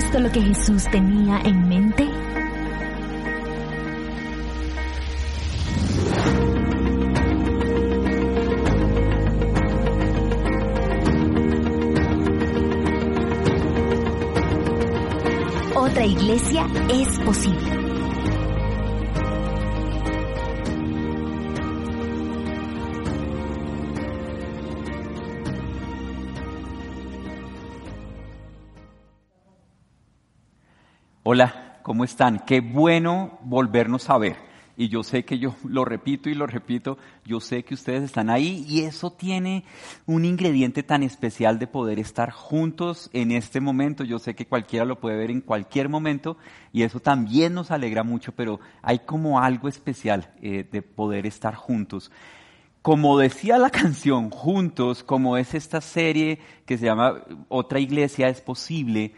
¿Es esto lo que Jesús tenía en mente? Otra iglesia es posible. Hola, ¿cómo están? Qué bueno volvernos a ver. Y yo sé que yo lo repito y lo repito, yo sé que ustedes están ahí y eso tiene un ingrediente tan especial de poder estar juntos en este momento. Yo sé que cualquiera lo puede ver en cualquier momento y eso también nos alegra mucho, pero hay como algo especial eh, de poder estar juntos como decía la canción, juntos, como es esta serie que se llama Otra Iglesia es posible,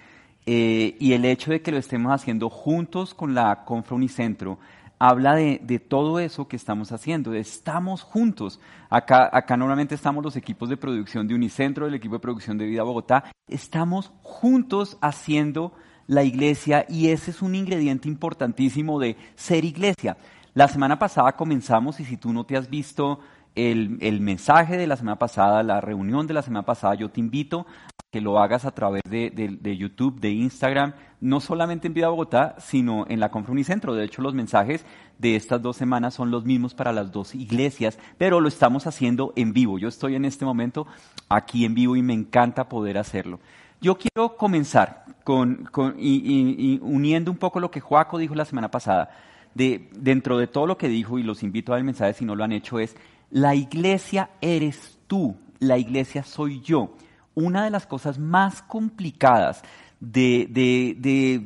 eh, y el hecho de que lo estemos haciendo juntos con la Confra Unicentro habla de, todo eso que estamos haciendo, estamos juntos. Acá, acá normalmente estamos los equipos de producción de Unicentro, el equipo de producción de Vida Bogotá, estamos juntos haciendo la iglesia y ese es un ingrediente importantísimo de ser iglesia. La semana pasada comenzamos y si tú no te has visto el, el, mensaje de la semana pasada, la reunión de la semana pasada, yo te invito que lo hagas a través de, YouTube, de Instagram, no solamente en Vida Bogotá, sino en la Confrunicentro. De hecho, los mensajes de estas dos semanas son los mismos para las dos iglesias, pero lo estamos haciendo en vivo. Yo estoy en este momento aquí en vivo y me encanta poder hacerlo. Yo quiero comenzar con, y, uniendo un poco lo que Joaco dijo la semana pasada. De, dentro de todo lo que dijo, y los invito a ver mensaje si no lo han hecho, es, la iglesia eres tú, la iglesia soy yo una de las cosas más complicadas de,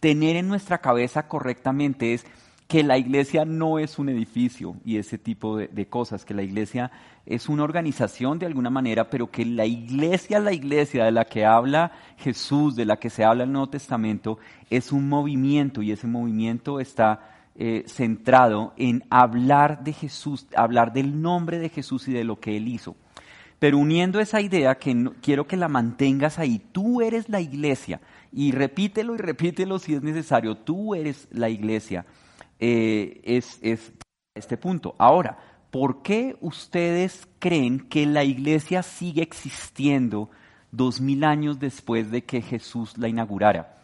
tener en nuestra cabeza correctamente es que la iglesia no es un edificio y ese tipo de, cosas, que la iglesia es una organización de alguna manera, pero que la iglesia, la iglesia de la que habla Jesús, de la que se habla el Nuevo Testamento, es un movimiento y ese movimiento está eh, centrado en hablar de Jesús, hablar del nombre de Jesús y de lo que Él hizo. Pero uniendo esa idea que quiero que la mantengas ahí, tú eres la iglesia, y repítelo y repítelo si es necesario, tú eres la iglesia, eh, es, es este punto. Ahora, ¿por qué ustedes creen que la iglesia sigue existiendo dos mil años después de que Jesús la inaugurara?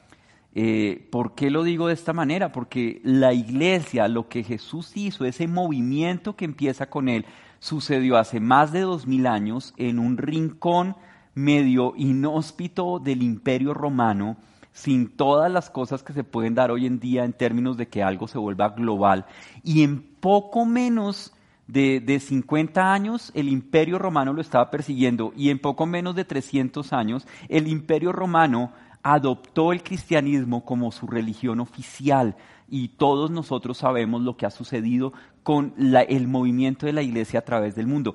Eh, ¿Por qué lo digo de esta manera? Porque la iglesia, lo que Jesús hizo, ese movimiento que empieza con él, sucedió hace más de dos mil años en un rincón medio inhóspito del imperio romano, sin todas las cosas que se pueden dar hoy en día en términos de que algo se vuelva global. Y en poco menos de, de 50 años el imperio romano lo estaba persiguiendo y en poco menos de 300 años el imperio romano adoptó el cristianismo como su religión oficial y todos nosotros sabemos lo que ha sucedido con el movimiento de la iglesia a través del mundo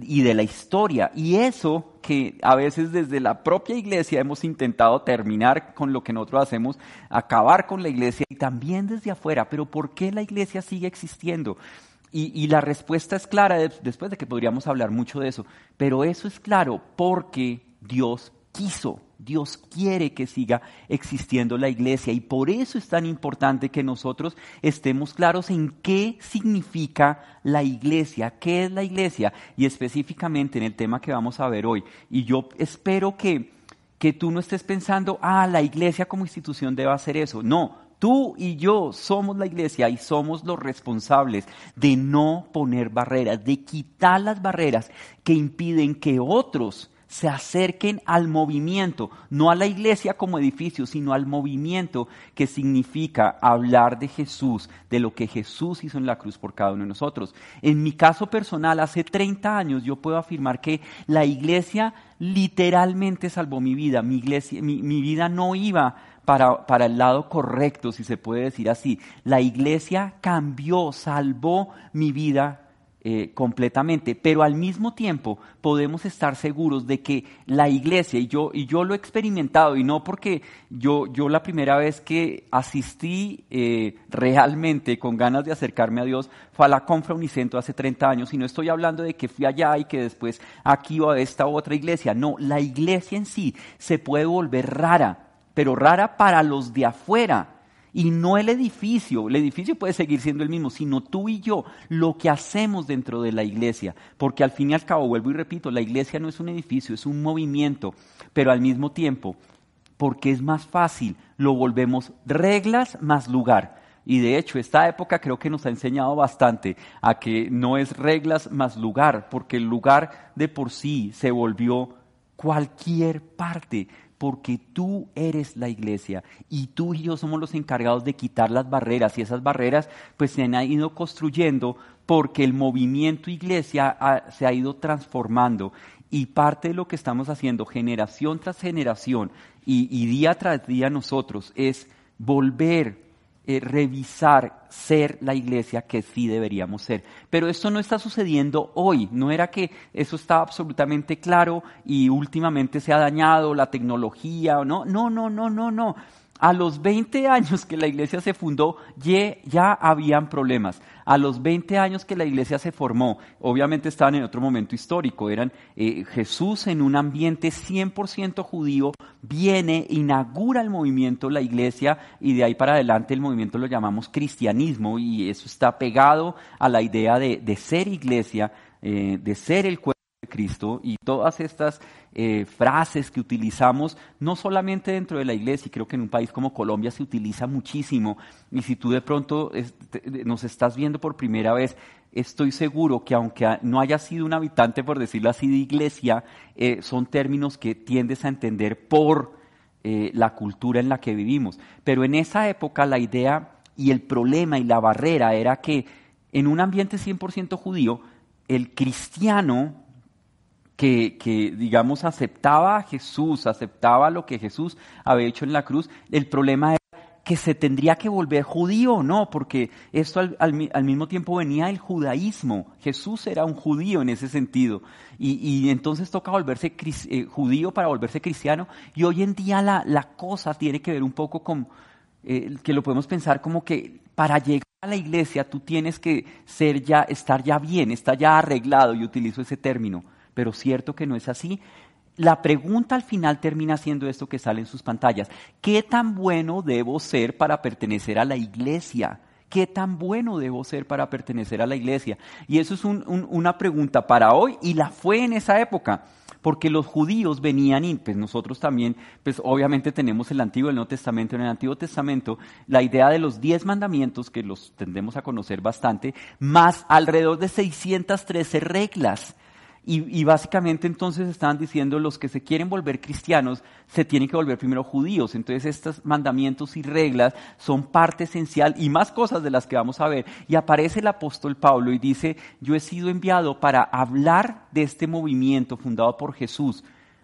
y de la historia. Y eso que a veces desde la propia iglesia hemos intentado terminar con lo que nosotros hacemos, acabar con la iglesia y también desde afuera. Pero ¿por qué la iglesia sigue existiendo? Y, y la respuesta es clara, después de que podríamos hablar mucho de eso, pero eso es claro porque Dios quiso. Dios quiere que siga existiendo la iglesia y por eso es tan importante que nosotros estemos claros en qué significa la iglesia, qué es la iglesia y específicamente en el tema que vamos a ver hoy. Y yo espero que, que tú no estés pensando, ah, la iglesia como institución debe hacer eso. No, Tú y yo somos la iglesia y somos los responsables de no poner barreras, de quitar las barreras que impiden que otros se acerquen al movimiento, no a la iglesia como edificio, sino al movimiento que significa hablar de Jesús, de lo que Jesús hizo en la cruz por cada uno de nosotros. En mi caso personal, hace 30 años yo puedo afirmar que la iglesia literalmente salvó mi vida. Mi, iglesia, mi, vida no iba para, para, el lado correcto, si se puede decir así. La iglesia cambió, salvó mi vida eh, completamente, pero al mismo tiempo podemos estar seguros de que la iglesia, y yo, y yo lo he experimentado, y no porque yo, yo la primera vez que asistí eh, realmente con ganas de acercarme a Dios fue a la Confra Unicentro hace 30 años, y no estoy hablando de que fui allá y que después aquí o a esta otra iglesia, no, la iglesia en sí se puede volver rara pero rara para los de afuera. Y no el edificio, el edificio puede seguir siendo el mismo, sino tú y yo, lo que hacemos dentro de la iglesia. Porque al fin y al cabo, vuelvo y repito, la iglesia no es un edificio, es un movimiento, pero al mismo tiempo, porque es más fácil, lo volvemos reglas más lugar. Y de hecho, esta época creo que nos ha enseñado bastante a que no es reglas más lugar, porque el lugar de por sí se volvió cualquier parte porque tú eres la iglesia y tú y yo somos los encargados de quitar las barreras. Y esas barreras pues se han ido construyendo porque el movimiento iglesia se ha ido transformando. Y parte de lo que estamos haciendo generación tras generación y, y día tras día nosotros es volver eh, revisar ser la iglesia que sí deberíamos ser. Pero esto no está sucediendo hoy, no era que eso estaba absolutamente claro y últimamente se ha dañado la tecnología, no, no, no, no, no, no a los 20 años que la iglesia se fundó, ya, habían problemas. A los 20 años que la iglesia se formó, obviamente estaban en otro momento histórico, eran eh, Jesús en un ambiente 100% judío, viene, inaugura el movimiento, la iglesia, y de ahí para adelante el movimiento lo llamamos cristianismo, y eso está pegado a la idea de, ser iglesia, eh, de ser el cuerpo Cristo y todas estas eh, frases que utilizamos, no solamente dentro de la iglesia, y creo que en un país como Colombia se utiliza muchísimo, y si tú de pronto nos estás viendo por primera vez, estoy seguro que aunque no haya sido un habitante, por decirlo así, de iglesia, eh, son términos que tiendes a entender por eh, la cultura en la que vivimos. Pero en esa época la idea y el problema y la barrera era que en un ambiente 100% judío, el cristiano que, digamos, aceptaba a Jesús, aceptaba lo que Jesús había hecho en la cruz, el problema era que se tendría que volver judío, ¿no? Porque esto al, mismo tiempo venía el judaísmo. Jesús era un judío en ese sentido. Y, entonces toca volverse eh, judío para volverse cristiano. Y hoy en día la, la cosa tiene que ver un poco con, eh, que lo podemos pensar como que para llegar a la iglesia tú tienes que ser ya, estar ya bien, estar ya arreglado, y utilizo ese término pero cierto que no es así. La pregunta al final termina siendo esto que sale en sus pantallas. ¿Qué tan bueno debo ser para pertenecer a la iglesia? ¿Qué tan bueno debo ser para pertenecer a la iglesia? Y eso es una pregunta para hoy y la fue en esa época, porque los judíos venían y pues nosotros también, pues obviamente tenemos el Antiguo y el Nuevo Testamento. En el Antiguo Testamento, la idea de los diez mandamientos, que los tendemos a conocer bastante, más alrededor de 613 reglas y, básicamente entonces estaban diciendo los que se quieren volver cristianos se tienen que volver primero judíos. Entonces estos mandamientos y reglas son parte esencial y más cosas de las que vamos a ver. Y aparece el apóstol Pablo y dice, yo he sido enviado para hablar de este movimiento fundado por Jesús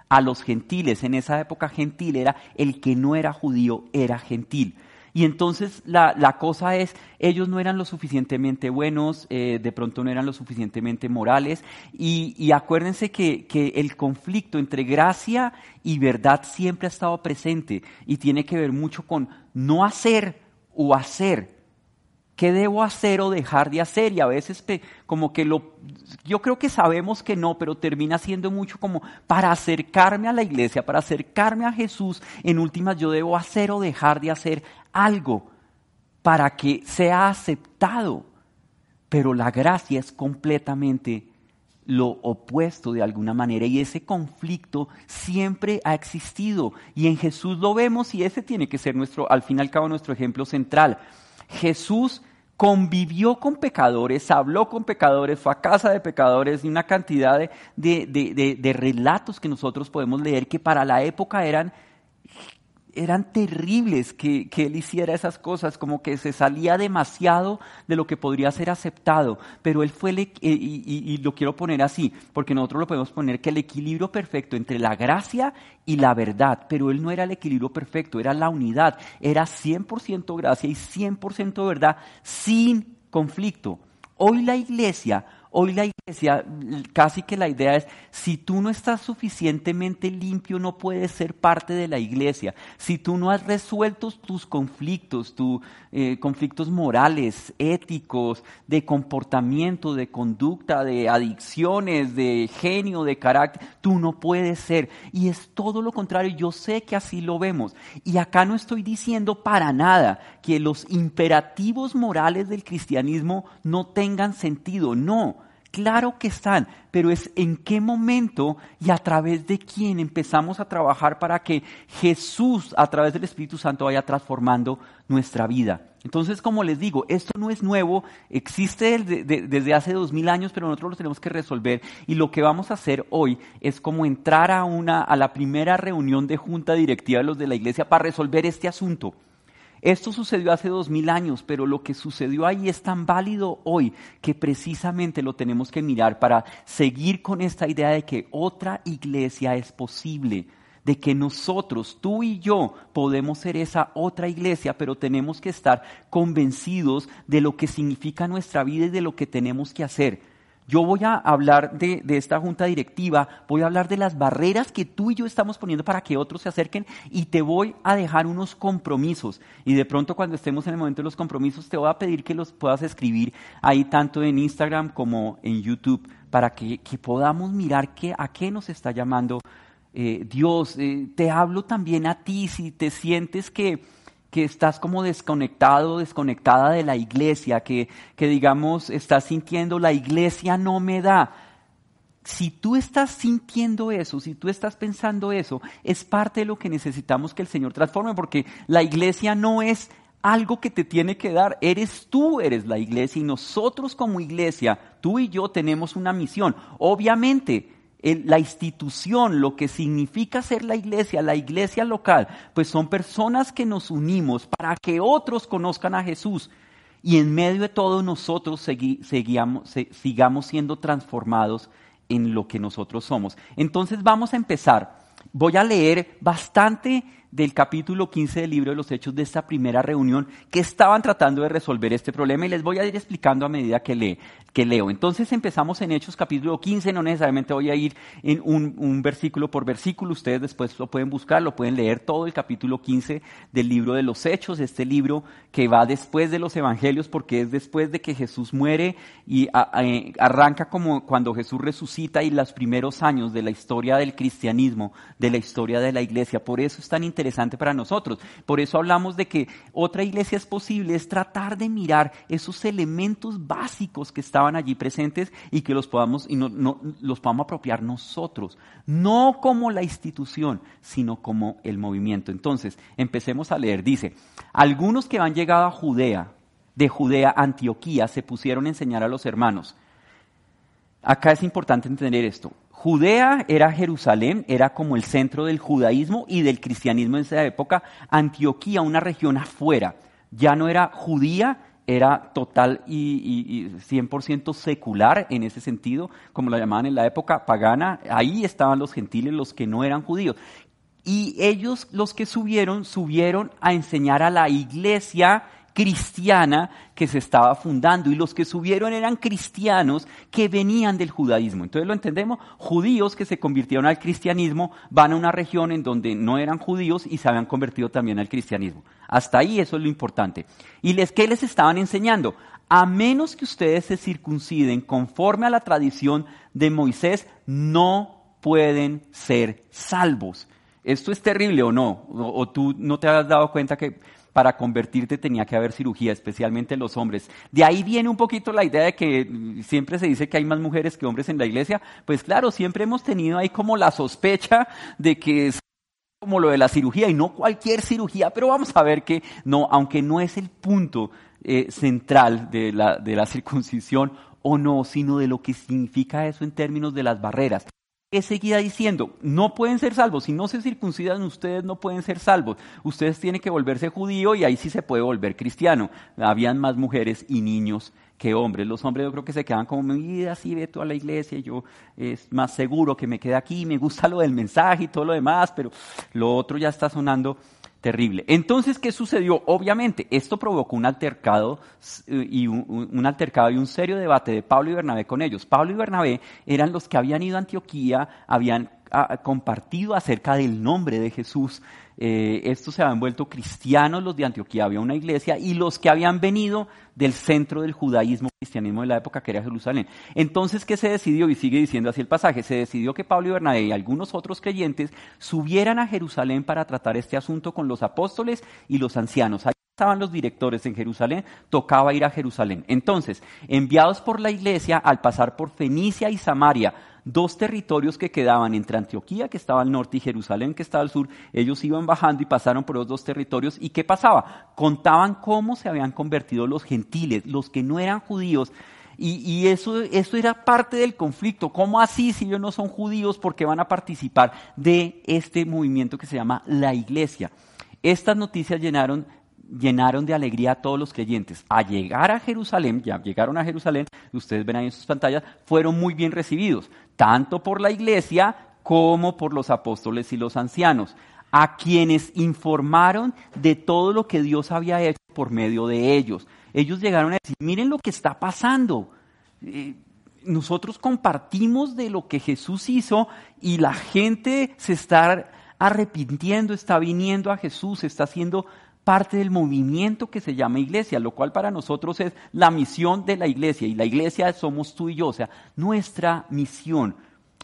a los gentiles. En esa época gentil era el que no era judío, era gentil. Y entonces la, la, cosa es, ellos no eran lo suficientemente buenos, eh, de pronto no eran lo suficientemente morales, y, y acuérdense que, que, el conflicto entre gracia y verdad siempre ha estado presente y tiene que ver mucho con no hacer o hacer. ¿Qué debo hacer o dejar de hacer? Y a veces como que lo, yo creo que sabemos que no, pero termina siendo mucho como para acercarme a la iglesia, para acercarme a Jesús, en últimas yo debo hacer o dejar de hacer algo para que sea aceptado. Pero la gracia es completamente lo opuesto de alguna manera y ese conflicto siempre ha existido y en Jesús lo vemos y ese tiene que ser nuestro, al fin y al cabo, nuestro ejemplo central. Jesús convivió con pecadores, habló con pecadores, fue a casa de pecadores y una cantidad de, de, de relatos que nosotros podemos leer que para la época eran eran terribles que, él hiciera esas cosas, como que se salía demasiado de lo que podría ser aceptado. Pero él fue, el, y, y, lo quiero poner así, porque nosotros lo podemos poner que el equilibrio perfecto entre la gracia y la verdad, pero él no era el equilibrio perfecto, era la unidad, era 100% gracia y 100% verdad sin conflicto. Hoy la iglesia Hoy la iglesia, casi que la idea es, si tú no estás suficientemente limpio, no puedes ser parte de la iglesia. Si tú no has resuelto tus conflictos, tus eh, conflictos morales, éticos, de comportamiento, de conducta, de adicciones, de genio, de carácter, tú no puedes ser. Y es todo lo contrario, yo sé que así lo vemos. Y acá no estoy diciendo para nada que los imperativos morales del cristianismo no tengan sentido, no. Claro que están, pero es en qué momento y a través de quién empezamos a trabajar para que Jesús, a través del Espíritu Santo, vaya transformando nuestra vida. Entonces, como les digo, esto no es nuevo, existe desde hace dos mil años, pero nosotros lo tenemos que resolver. Y lo que vamos a hacer hoy es como entrar a, una, a la primera reunión de junta directiva de los de la iglesia para resolver este asunto. Esto sucedió hace dos mil años, pero lo que sucedió ahí es tan válido hoy que precisamente lo tenemos que mirar para seguir con esta idea de que otra iglesia es posible, de que nosotros, tú y yo, podemos ser esa otra iglesia, pero tenemos que estar convencidos de lo que significa nuestra vida y de lo que tenemos que hacer. Yo voy a hablar de, esta junta directiva, voy a hablar de las barreras que tú y yo estamos poniendo para que otros se acerquen y te voy a dejar unos compromisos. Y de pronto cuando estemos en el momento de los compromisos te voy a pedir que los puedas escribir ahí tanto en Instagram como en YouTube para que, podamos mirar qué, a qué nos está llamando eh, Dios. Eh, te hablo también a ti si te sientes que que estás como desconectado, desconectada de la iglesia, que, que digamos estás sintiendo la iglesia no me da. Si tú estás sintiendo eso, si tú estás pensando eso, es parte de lo que necesitamos que el Señor transforme, porque la iglesia no es algo que te tiene que dar, eres tú, eres la iglesia y nosotros como iglesia, tú y yo tenemos una misión. Obviamente, la institución, lo que significa ser la iglesia, la iglesia local, pues son personas que nos unimos para que otros conozcan a Jesús. Y en medio de todo nosotros sigamos siendo transformados en lo que nosotros somos. Entonces vamos a empezar. Voy a leer bastante del capítulo 15 del libro de los Hechos de esta primera reunión que estaban tratando de resolver este problema y les voy a ir explicando a medida que, leo. Entonces empezamos en Hechos capítulo 15, no necesariamente voy a ir en un, versículo por versículo, ustedes después lo pueden buscar, lo pueden leer todo el capítulo 15 del libro de los Hechos, este libro que va después de los Evangelios porque es después de que Jesús muere y arranca como cuando Jesús resucita y los primeros años de la historia del cristianismo, de la historia de la iglesia. Por eso es tan interesante interesante para nosotros. Por eso hablamos de que otra iglesia es posible, es tratar de mirar esos elementos básicos que estaban allí presentes y que los podamos, y no, los podamos apropiar nosotros, no como la institución, sino como el movimiento. Entonces, empecemos a leer. Dice, algunos que han llegado a Judea, de Judea, Antioquía, se pusieron a enseñar a los hermanos. Acá es importante entender esto. Judea era Jerusalén, era como el centro del judaísmo y del cristianismo en esa época. Antioquía, una región afuera, ya no era judía, era total y, 100% secular en ese sentido, como la llamaban en la época pagana. Ahí estaban los gentiles, los que no eran judíos. Y ellos, los que subieron, subieron a enseñar a la iglesia cristiana que se estaba fundando y los que subieron eran cristianos que venían del judaísmo. Entonces lo entendemos, judíos que se convirtieron al cristianismo van a una región en donde no eran judíos y se habían convertido también al cristianismo. Hasta ahí eso es lo importante. ¿Y les, qué les estaban enseñando? A menos que ustedes se circunciden conforme a la tradición de Moisés, no pueden ser salvos. ¿Esto es terrible o no? ¿O, o tú no te has dado cuenta que para convertirte tenía que haber cirugía, especialmente los hombres. De ahí viene un poquito la idea de que siempre se dice que hay más mujeres que hombres en la iglesia. Pues claro, siempre hemos tenido ahí como la sospecha de que es como lo de la cirugía y no cualquier cirugía, pero vamos a ver que no, aunque no es el punto eh, central de la, de la circuncisión o no, sino de lo que significa eso en términos de las barreras seguía diciendo, no pueden ser salvos, si no se circuncidan ustedes no pueden ser salvos, ustedes tienen que volverse judío y ahí sí se puede volver cristiano. Habían más mujeres y niños que hombres. Los hombres yo creo que se quedan como, mi vida, sí, ve a la iglesia, yo es más seguro que me quede aquí, me gusta lo del mensaje y todo lo demás, pero lo otro ya está sonando Terrible. Entonces, ¿qué sucedió? Obviamente, esto provocó un altercado y un, un, altercado y un serio debate de Pablo y Bernabé con ellos. Pablo y Bernabé eran los que habían ido a Antioquía, habían compartido acerca del nombre de Jesús, eh, estos se habían vuelto cristianos, los de Antioquía, había una iglesia, y los que habían venido del centro del judaísmo, cristianismo de la época, que era Jerusalén. Entonces, ¿qué se decidió? Y sigue diciendo así el pasaje, se decidió que Pablo y Bernabé y algunos otros creyentes subieran a Jerusalén para tratar este asunto con los apóstoles y los ancianos. Ahí estaban los directores en Jerusalén, tocaba ir a Jerusalén. Entonces, enviados por la iglesia, al pasar por Fenicia y Samaria, dos territorios que quedaban entre Antioquía, que estaba al norte, y Jerusalén, que estaba al sur. Ellos iban bajando y pasaron por los dos territorios. ¿Y qué pasaba? Contaban cómo se habían convertido los gentiles, los que no eran judíos. Y, eso, eso era parte del conflicto. ¿Cómo así si ellos no son judíos? Porque van a participar de este movimiento que se llama la iglesia. Estas noticias llenaron llenaron de alegría a todos los creyentes. A llegar a Jerusalén, ya llegaron a Jerusalén, ustedes ven ahí en sus pantallas, fueron muy bien recibidos, tanto por la iglesia como por los apóstoles y los ancianos, a quienes informaron de todo lo que Dios había hecho por medio de ellos. Ellos llegaron a decir, miren lo que está pasando. Eh, nosotros compartimos de lo que Jesús hizo y la gente se está arrepintiendo, está viniendo a Jesús, está siendo parte del movimiento que se llama iglesia, lo cual para nosotros es la misión de la iglesia y la iglesia somos tú y yo, o sea, nuestra misión,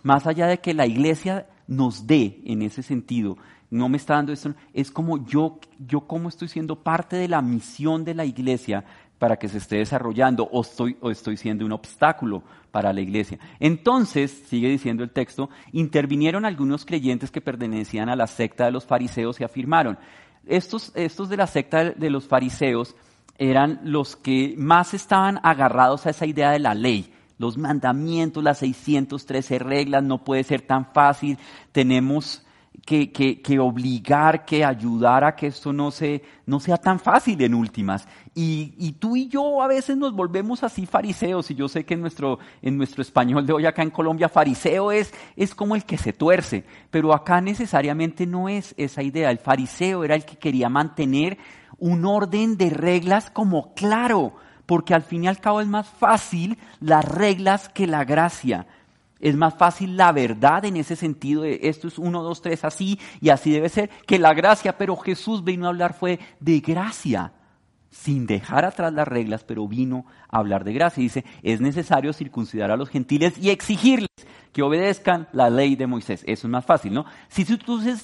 más allá de que la iglesia nos dé en ese sentido, no me está dando esto, es como yo, yo estoy siendo parte de la misión de la iglesia para que se esté desarrollando o estoy, o estoy siendo un obstáculo para la iglesia. Entonces, sigue diciendo el texto, intervinieron algunos creyentes que pertenecían a la secta de los fariseos y afirmaron, estos, estos de la secta de los fariseos eran los que más estaban agarrados a esa idea de la ley, los mandamientos, las 613 reglas, no puede ser tan fácil, tenemos que, que, obligar, que ayudar a que esto no, se, no sea tan fácil en últimas. Y, y, tú y yo a veces nos volvemos así fariseos, y yo sé que en nuestro, en nuestro español de hoy acá en Colombia, fariseo es, es como el que se tuerce, pero acá necesariamente no es esa idea. El fariseo era el que quería mantener un orden de reglas como claro, porque al fin y al cabo es más fácil las reglas que la gracia. Es más fácil la verdad en ese sentido de esto es uno, dos, tres, así y así debe ser, que la gracia, pero Jesús vino a hablar fue de gracia, sin dejar atrás las reglas, pero vino a hablar de gracia. Dice, es necesario circuncidar a los gentiles y exigirles que obedezcan la ley de Moisés. Eso es más fácil, ¿no? Si tú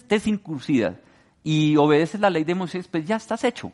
te circuncidas y obedeces la ley de Moisés, pues ya estás hecho.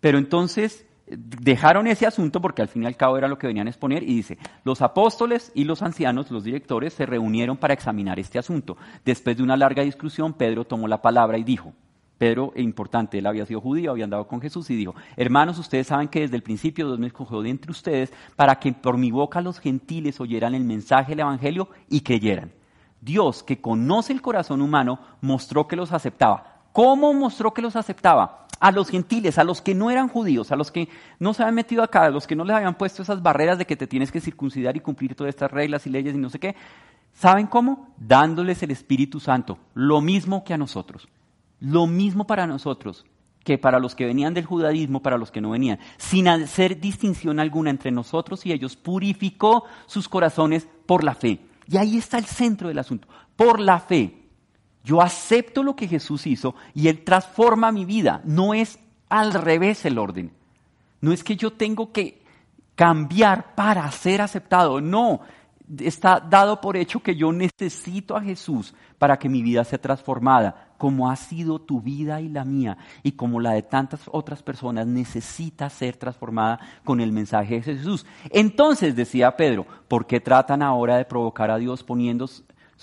Pero entonces dejaron ese asunto porque al fin y al cabo era lo que venían a exponer y dice, los apóstoles y los ancianos, los directores, se reunieron para examinar este asunto. Después de una larga discusión, Pedro tomó la palabra y dijo, Pedro, importante, él había sido judío, había andado con Jesús y dijo, hermanos, ustedes saben que desde el principio Dios me escogió de entre ustedes para que por mi boca los gentiles oyeran el mensaje del Evangelio y creyeran. Dios, que conoce el corazón humano, mostró que los aceptaba. ¿Cómo mostró que los aceptaba? a los gentiles, a los que no eran judíos, a los que no se habían metido acá, a los que no les habían puesto esas barreras de que te tienes que circuncidar y cumplir todas estas reglas y leyes y no sé qué. ¿Saben cómo? Dándoles el Espíritu Santo, lo mismo que a nosotros, lo mismo para nosotros que para los que venían del judaísmo, para los que no venían, sin hacer distinción alguna entre nosotros y ellos, purificó sus corazones por la fe. Y ahí está el centro del asunto, por la fe. Yo acepto lo que Jesús hizo y Él transforma mi vida. No es al revés el orden. No es que yo tengo que cambiar para ser aceptado. No, está dado por hecho que yo necesito a Jesús para que mi vida sea transformada, como ha sido tu vida y la mía, y como la de tantas otras personas necesita ser transformada con el mensaje de Jesús. Entonces, decía Pedro, ¿por qué tratan ahora de provocar a Dios poniendo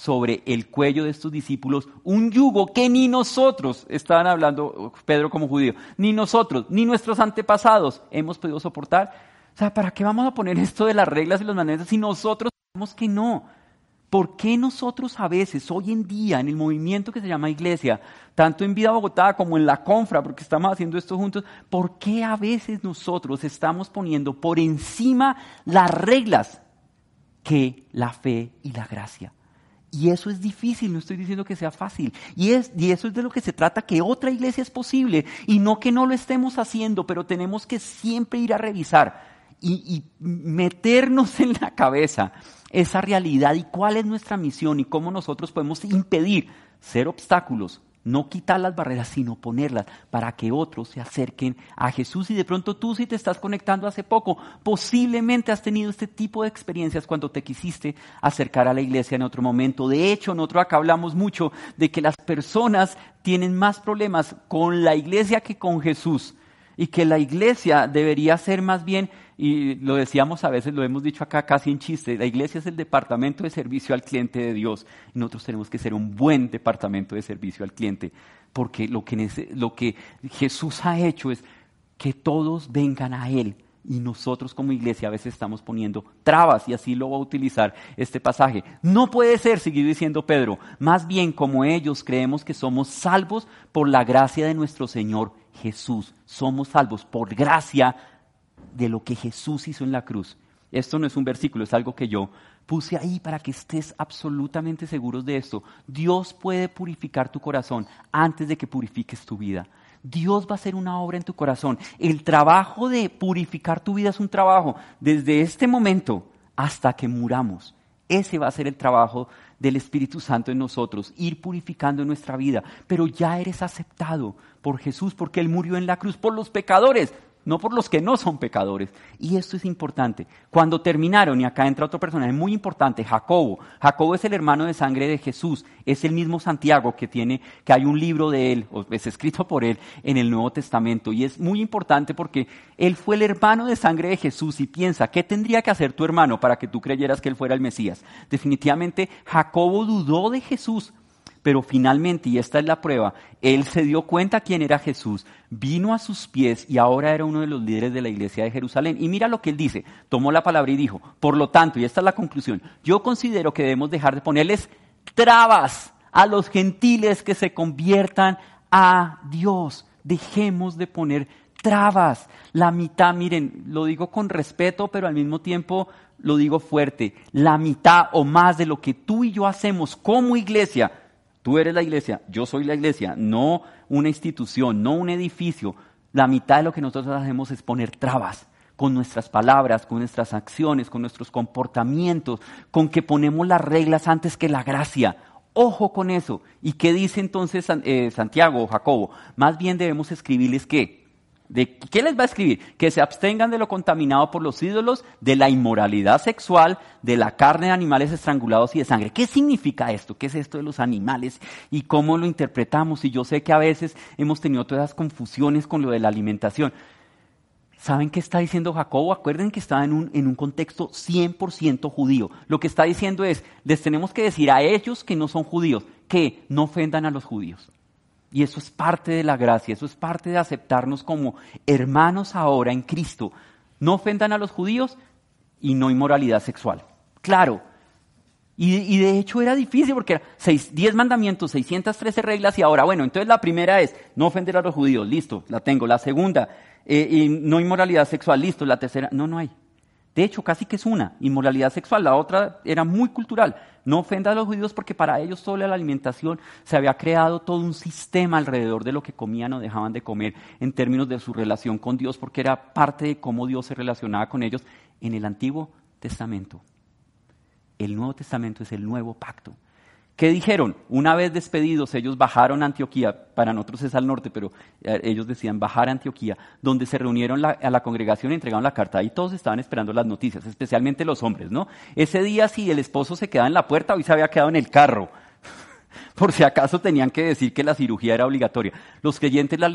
sobre el cuello de estos discípulos un yugo que ni nosotros, estaban hablando Pedro como judío, ni nosotros, ni nuestros antepasados hemos podido soportar. O sea, ¿para qué vamos a poner esto de las reglas y los mandamientos si nosotros sabemos que no? ¿Por qué nosotros a veces, hoy en día, en el movimiento que se llama iglesia, tanto en Vida Bogotá como en la Confra, porque estamos haciendo esto juntos, ¿por qué a veces nosotros estamos poniendo por encima las reglas que la fe y la gracia? Y eso es difícil, no estoy diciendo que sea fácil. Y, es, eso es de lo que se trata, que otra iglesia es posible. Y no que no lo estemos haciendo, pero tenemos que siempre ir a revisar y meternos en la cabeza esa realidad y cuál es nuestra misión y cómo nosotros podemos impedir ser obstáculos no quitar las barreras, sino ponerlas para que otros se acerquen a Jesús. Y de pronto tú si te estás conectando hace poco, posiblemente has tenido este tipo de experiencias cuando te quisiste acercar a la iglesia en otro momento. De hecho, nosotros acá hablamos mucho de que las personas tienen más problemas con la iglesia que con Jesús. Y que la iglesia debería ser más bien y lo decíamos a veces, lo hemos dicho acá casi en chiste, la iglesia es el departamento de servicio al cliente de Dios. Y nosotros tenemos que ser un buen departamento de servicio al cliente, porque lo que, Jesús ha hecho es que todos vengan a Él. Y nosotros como iglesia a veces estamos poniendo trabas y así lo va a utilizar este pasaje. No puede ser, siguió diciendo Pedro, más bien como ellos creemos que somos salvos por la gracia de nuestro Señor Jesús. Somos salvos por gracia de lo que Jesús hizo en la cruz. Esto no es un versículo, es algo que yo puse ahí para que estés absolutamente seguros de esto. Dios puede purificar tu corazón antes de que purifiques tu vida. Dios va a hacer una obra en tu corazón. El trabajo de purificar tu vida es un trabajo desde este momento hasta que muramos. Ese va a ser el trabajo del Espíritu Santo en nosotros, ir purificando nuestra vida. Pero ya eres aceptado por Jesús porque Él murió en la cruz por los pecadores no por los que no son pecadores. Y esto es importante. Cuando terminaron, y acá entra otro personaje muy importante, Jacobo. Jacobo es el hermano de sangre de Jesús, es el mismo Santiago que tiene, que hay un libro de él, o es escrito por él en el Nuevo Testamento. Y es muy importante porque él fue el hermano de sangre de Jesús y piensa, ¿qué tendría que hacer tu hermano para que tú creyeras que él fuera el Mesías? Definitivamente, Jacobo dudó de Jesús pero finalmente, y esta es la prueba, él se dio cuenta quién era Jesús, vino a sus pies y ahora era uno de los líderes de la iglesia de Jerusalén. Y mira lo que él dice, tomó la palabra y dijo, por lo tanto, y esta es la conclusión, yo considero que debemos dejar de ponerles trabas a los gentiles que se conviertan a Dios. Dejemos de poner trabas. La mitad, miren, lo digo con respeto, pero al mismo tiempo lo digo fuerte, la mitad o más de lo que tú y yo hacemos como iglesia Tú eres la iglesia, yo soy la iglesia, no una institución, no un edificio. La mitad de lo que nosotros hacemos es poner trabas con nuestras palabras, con nuestras acciones, con nuestros comportamientos, con que ponemos las reglas antes que la gracia. Ojo con eso. ¿Y qué dice entonces eh, Santiago o Jacobo? Más bien debemos escribirles que ¿Qué les va a escribir? Que se abstengan de lo contaminado por los ídolos, de la inmoralidad sexual, de la carne de animales estrangulados y de sangre. ¿Qué significa esto? ¿Qué es esto de los animales? ¿Y cómo lo interpretamos? Y yo sé que a veces hemos tenido todas las confusiones con lo de la alimentación. ¿Saben qué está diciendo Jacobo? Acuerden que estaba en un, en un contexto 100% judío. Lo que está diciendo es, les tenemos que decir a ellos que no son judíos, que no ofendan a los judíos. Y eso es parte de la gracia, eso es parte de aceptarnos como hermanos ahora en Cristo. No ofendan a los judíos y no inmoralidad sexual. Claro. Y, de hecho era difícil porque era 10 mandamientos, 613 reglas y ahora, bueno, entonces la primera es no ofender a los judíos, listo, la tengo. La segunda, eh, y no inmoralidad sexual, listo. La tercera, no, no hay. De hecho, casi que es una, inmoralidad sexual. La otra era muy cultural. No ofenda a los judíos porque para ellos solo la alimentación se había creado todo un sistema alrededor de lo que comían o dejaban de comer en términos de su relación con Dios, porque era parte de cómo Dios se relacionaba con ellos en el Antiguo Testamento. El Nuevo Testamento es el nuevo pacto. ¿Qué dijeron? Una vez despedidos, ellos bajaron a Antioquía, para nosotros es al norte, pero eh, ellos decían bajar a Antioquía, donde se reunieron a la congregación y entregaron la carta. Ahí todos estaban esperando las noticias, especialmente los hombres, ¿no? Ese día, si el esposo se quedaba en la puerta, hoy se había quedado en el carro por si acaso tenían que decir que la cirugía era obligatoria. Los creyentes la,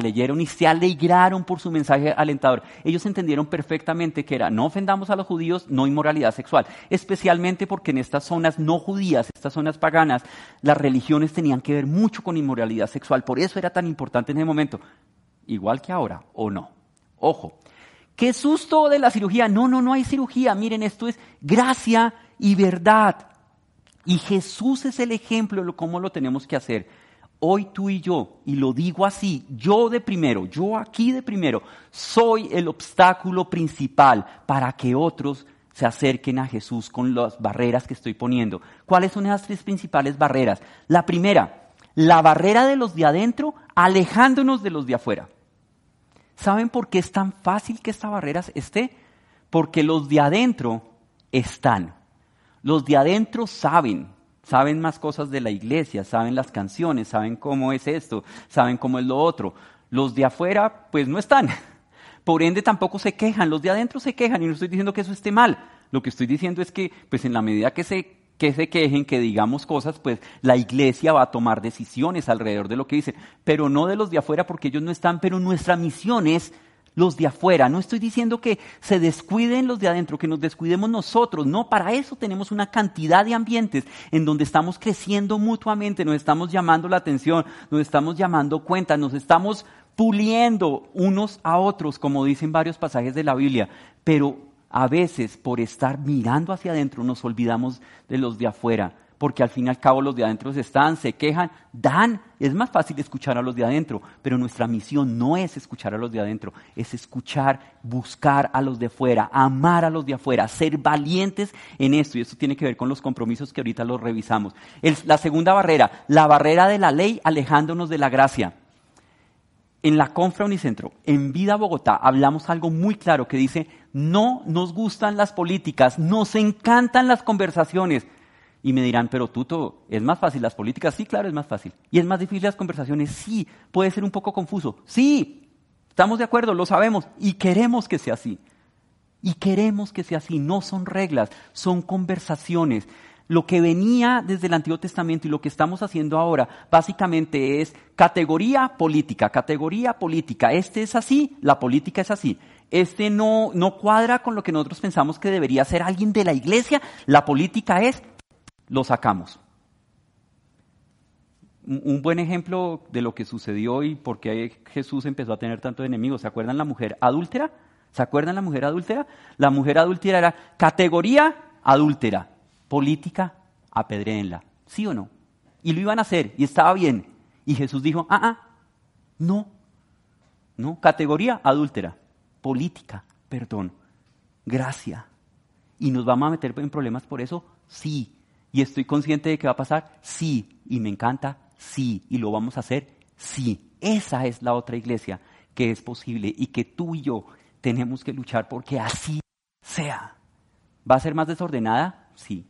leyeron y se alegraron por su mensaje alentador. Ellos entendieron perfectamente que era no ofendamos a los judíos, no inmoralidad sexual, especialmente porque en estas zonas no judías, estas zonas paganas, las religiones tenían que ver mucho con inmoralidad sexual. Por eso era tan importante en ese momento, igual que ahora, o no. Ojo, qué susto de la cirugía. No, no, no hay cirugía. Miren, esto es gracia y verdad. Y Jesús es el ejemplo de cómo lo tenemos que hacer. Hoy tú y yo, y lo digo así, yo de primero, yo aquí de primero, soy el obstáculo principal para que otros se acerquen a Jesús con las barreras que estoy poniendo. ¿Cuáles son esas tres principales barreras? La primera, la barrera de los de adentro, alejándonos de los de afuera. ¿Saben por qué es tan fácil que esta barrera esté? Porque los de adentro están. Los de adentro saben, saben más cosas de la iglesia, saben las canciones, saben cómo es esto, saben cómo es lo otro. Los de afuera, pues no están. Por ende, tampoco se quejan. Los de adentro se quejan y no estoy diciendo que eso esté mal. Lo que estoy diciendo es que, pues en la medida que se que se quejen, que digamos cosas, pues la iglesia va a tomar decisiones alrededor de lo que dice, pero no de los de afuera porque ellos no están, pero nuestra misión es los de afuera. No estoy diciendo que se descuiden los de adentro, que nos descuidemos nosotros. No, para eso tenemos una cantidad de ambientes en donde estamos creciendo mutuamente, nos estamos llamando la atención, nos estamos llamando cuenta, nos estamos puliendo unos a otros, como dicen varios pasajes de la Biblia. Pero a veces por estar mirando hacia adentro nos olvidamos de los de afuera, porque al fin y al cabo los de adentro están, se quejan, dan. Es más fácil escuchar a los de adentro, pero nuestra misión no es escuchar a los de adentro, es escuchar, buscar a los de afuera, amar a los de afuera, ser valientes en esto. Y esto tiene que ver con los compromisos que ahorita los revisamos. la segunda barrera, la barrera de la ley alejándonos de la gracia en la Confra Unicentro, en Vida Bogotá, hablamos algo muy claro que dice, no nos gustan las políticas, nos encantan las conversaciones. Y me dirán, pero Tuto, ¿es más fácil las políticas? Sí, claro, es más fácil. ¿Y es más difícil las conversaciones? Sí, puede ser un poco confuso. Sí, estamos de acuerdo, lo sabemos y queremos que sea así. Y queremos que sea así, no son reglas, son conversaciones lo que venía desde el Antiguo Testamento y lo que estamos haciendo ahora básicamente es categoría política, categoría política. Este es así, la política es así. Este no, no cuadra con lo que nosotros pensamos que debería ser alguien de la iglesia. La política es, lo sacamos. Un buen ejemplo de lo que sucedió y por qué Jesús empezó a tener tantos enemigos. ¿Se acuerdan la mujer adúltera? ¿Se acuerdan la mujer adúltera? La mujer adúltera era categoría adúltera política, apedréenla. ¿Sí o no? Y lo iban a hacer y estaba bien. Y Jesús dijo, ah, ah, no, no, categoría adúltera, política, perdón, gracia. ¿Y nos vamos a meter en problemas por eso? Sí. ¿Y estoy consciente de que va a pasar? Sí. ¿Y me encanta? Sí. ¿Y lo vamos a hacer? Sí. Esa es la otra iglesia que es posible y que tú y yo tenemos que luchar porque así sea. ¿Va a ser más desordenada? Sí.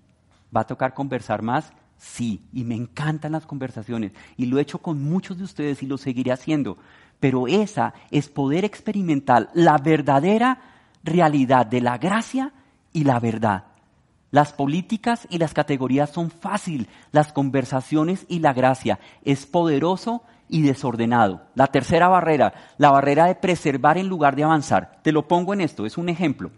¿Va a tocar conversar más? Sí, y me encantan las conversaciones y lo he hecho con muchos de ustedes y lo seguiré haciendo. Pero esa es poder experimentar la verdadera realidad de la gracia y la verdad. Las políticas y las categorías son fácil, las conversaciones y la gracia es poderoso y desordenado. La tercera barrera, la barrera de preservar en lugar de avanzar. Te lo pongo en esto, es un ejemplo.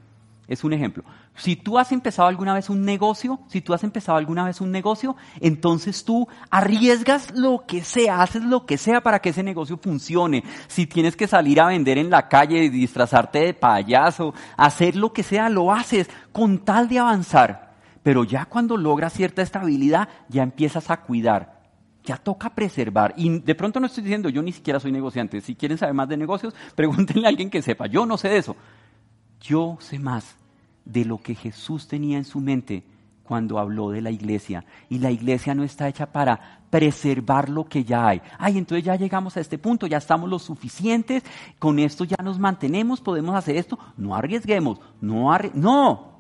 Es un ejemplo. Si tú has empezado alguna vez un negocio, si tú has empezado alguna vez un negocio, entonces tú arriesgas lo que sea, haces lo que sea para que ese negocio funcione. Si tienes que salir a vender en la calle y disfrazarte de payaso, hacer lo que sea, lo haces con tal de avanzar. Pero ya cuando logras cierta estabilidad, ya empiezas a cuidar. Ya toca preservar. Y de pronto no estoy diciendo, yo ni siquiera soy negociante. Si quieren saber más de negocios, pregúntenle a alguien que sepa. Yo no sé de eso yo sé más de lo que Jesús tenía en su mente cuando habló de la iglesia. Y la iglesia no está hecha para preservar lo que ya hay. Ay, entonces ya llegamos a este punto, ya estamos lo suficientes, con esto ya nos mantenemos, podemos hacer esto. No arriesguemos, no no.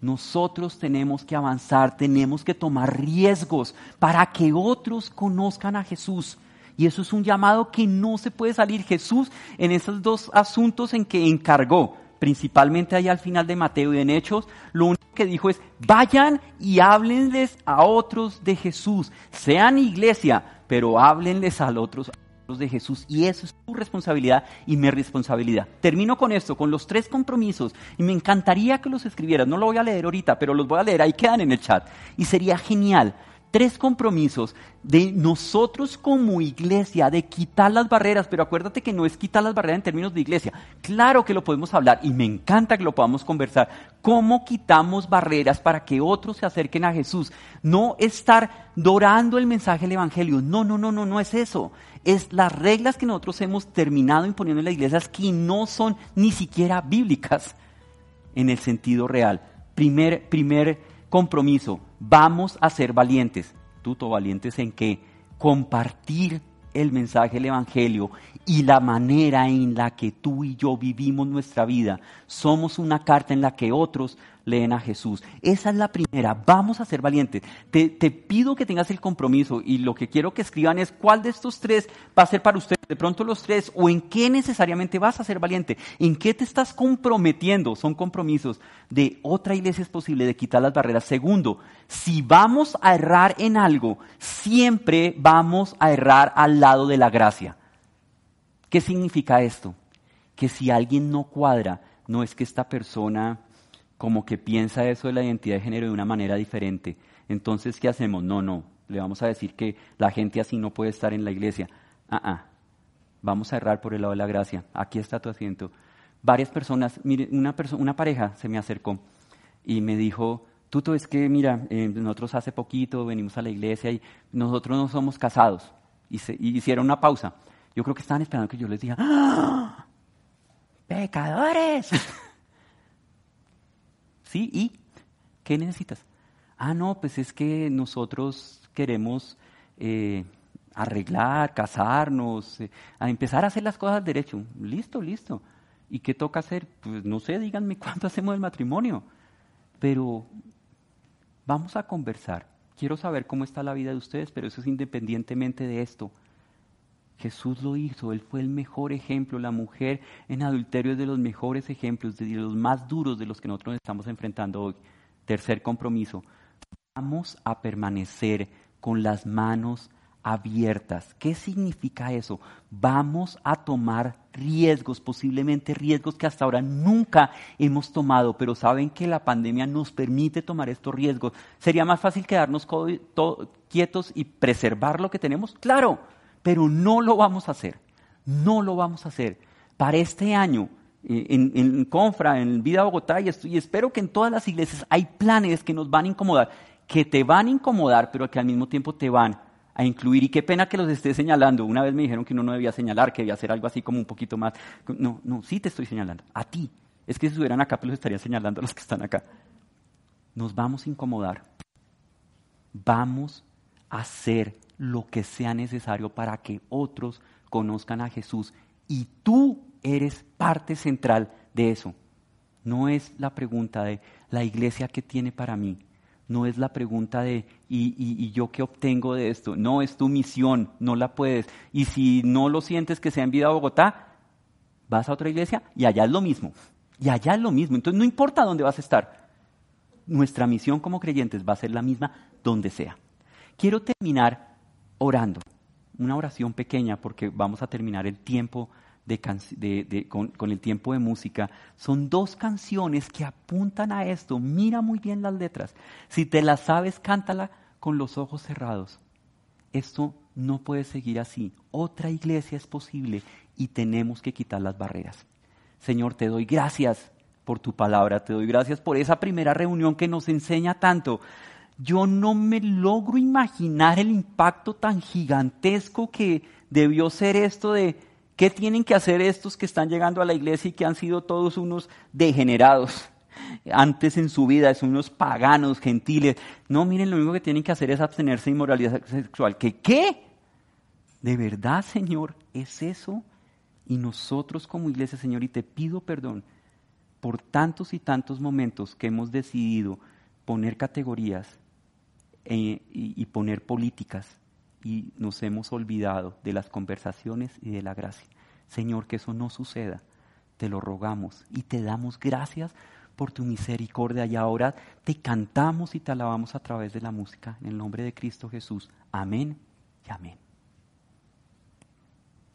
Nosotros tenemos que avanzar, tenemos que tomar riesgos para que otros conozcan a Jesús. Y eso es un llamado que no se puede salir. Jesús en esos dos asuntos en que encargó, principalmente ahí al final de Mateo y en Hechos, lo único que dijo es, vayan y háblenles a otros de Jesús. Sean iglesia, pero háblenles a otros de Jesús y eso es tu responsabilidad y mi responsabilidad. Termino con esto, con los tres compromisos y me encantaría que los escribieras, no lo voy a leer ahorita, pero los voy a leer, ahí quedan en el chat. Y sería genial tres compromisos de nosotros como iglesia, de quitar las barreras, pero acuérdate que no es quitar las barreras en términos de iglesia. Claro que lo podemos hablar y me encanta que lo podamos conversar. ¿Cómo quitamos barreras para que otros se acerquen a Jesús? No estar dorando el mensaje del Evangelio. No, no, no, no, no es eso. Es las reglas que nosotros hemos terminado imponiendo en la iglesia que no son ni siquiera bíblicas. en el sentido real. Primer, primer compromiso, vamos a ser valientes. Tuto, valientes en qué? Compartir el mensaje del Evangelio y la manera en la que tú y yo vivimos nuestra vida. Somos una carta en la que otros leen a Jesús. Esa es la primera. Vamos a ser valientes. Te, pido que tengas el compromiso y lo que quiero que escriban es cuál de estos tres va a ser para usted. De pronto los tres o en qué necesariamente vas a ser valiente. ¿En qué te estás comprometiendo? Son compromisos de otra iglesia es posible, de quitar las barreras. Segundo, si vamos a errar en algo, siempre vamos a errar al lado de la gracia. ¿Qué significa esto? Que si alguien no cuadra, no es que esta persona como que piensa eso de la identidad de género de una manera diferente. Entonces, ¿qué hacemos? No, no, le vamos a decir que la gente así no puede estar en la iglesia. Ah, ah, vamos a errar por el lado de la gracia. Aquí está tu asiento. Varias personas, una, pareja se me acercó y me dijo, Tuto, es que, mira, eh, nosotros hace poquito venimos a la iglesia y nosotros no somos casados. Y, se, hicieron una pausa. Yo creo que estaban esperando que yo les diga, ¡Ah! ¡Pecadores! ¿Sí? ¿Y qué necesitas? Ah, no, pues es que nosotros queremos eh, arreglar, casarnos, eh, a empezar a hacer las cosas derecho. Listo, listo. ¿Y qué toca hacer? Pues no sé, díganme cuánto hacemos el matrimonio. Pero vamos a conversar. Quiero saber cómo está la vida de ustedes, pero eso es independientemente de esto. Jesús lo hizo, Él fue el mejor ejemplo, la mujer en adulterio es de los mejores ejemplos, de los más duros de los que nosotros estamos enfrentando hoy. Tercer compromiso, vamos a permanecer con las manos abiertas. ¿Qué significa eso? Vamos a tomar riesgos, posiblemente riesgos que hasta ahora nunca hemos tomado, pero saben que la pandemia nos permite tomar estos riesgos. ¿Sería más fácil quedarnos quietos y preservar lo que tenemos? Claro pero no lo vamos a hacer. No lo vamos a hacer. Para este año, eh, en, Confra, en Vida Bogotá, y, espero que en todas las iglesias hay planes que nos van a incomodar, que te van a incomodar, pero que al mismo tiempo te van a incluir. Y qué pena que los esté señalando. Una vez me dijeron que uno no debía señalar, que debía hacer algo así como un poquito más. No, no, sí te estoy señalando. A ti. Es que si estuvieran acá, pues los estaría señalando a los que están acá. Nos vamos a incomodar. Vamos a hacer lo que sea necesario para que otros conozcan a Jesús. Y tú eres parte central de eso. No es la pregunta de la iglesia que tiene para mí. No es la pregunta de ¿y, yo qué obtengo de esto? No, es tu misión, no la puedes. Y si no lo sientes que sea en vida a Bogotá, vas a otra iglesia y allá es lo mismo. Y allá es lo mismo. Entonces no importa dónde vas a estar. Nuestra misión como creyentes va a ser la misma donde sea. Quiero terminar orando. Una oración pequeña porque vamos a terminar el tiempo con, con, el tiempo de música. Son dos canciones que apuntan a esto. Mira muy bien las letras. Si te las sabes, cántala con los ojos cerrados. Esto no puede seguir así. Otra iglesia es posible y tenemos que quitar las barreras. Señor, te doy gracias por tu palabra, te doy gracias por esa primera reunión que nos enseña tanto yo no me logro imaginar el impacto tan gigantesco que debió ser esto de qué tienen que hacer estos que están llegando a la iglesia y que han sido todos unos degenerados antes en su vida, son unos paganos, gentiles. No, miren, lo único que tienen que hacer es abstenerse de inmoralidad sexual. ¿Qué qué? ¿De verdad, Señor, es eso? Y nosotros como iglesia, Señor, y te pido perdón por tantos y tantos momentos que hemos decidido poner categorías eh, y, poner políticas y nos hemos olvidado de las conversaciones y de la gracia. Señor, que eso no suceda. Te lo rogamos y te damos gracias por tu misericordia y ahora te cantamos y te alabamos a través de la música. En el nombre de Cristo Jesús. Amén y amén.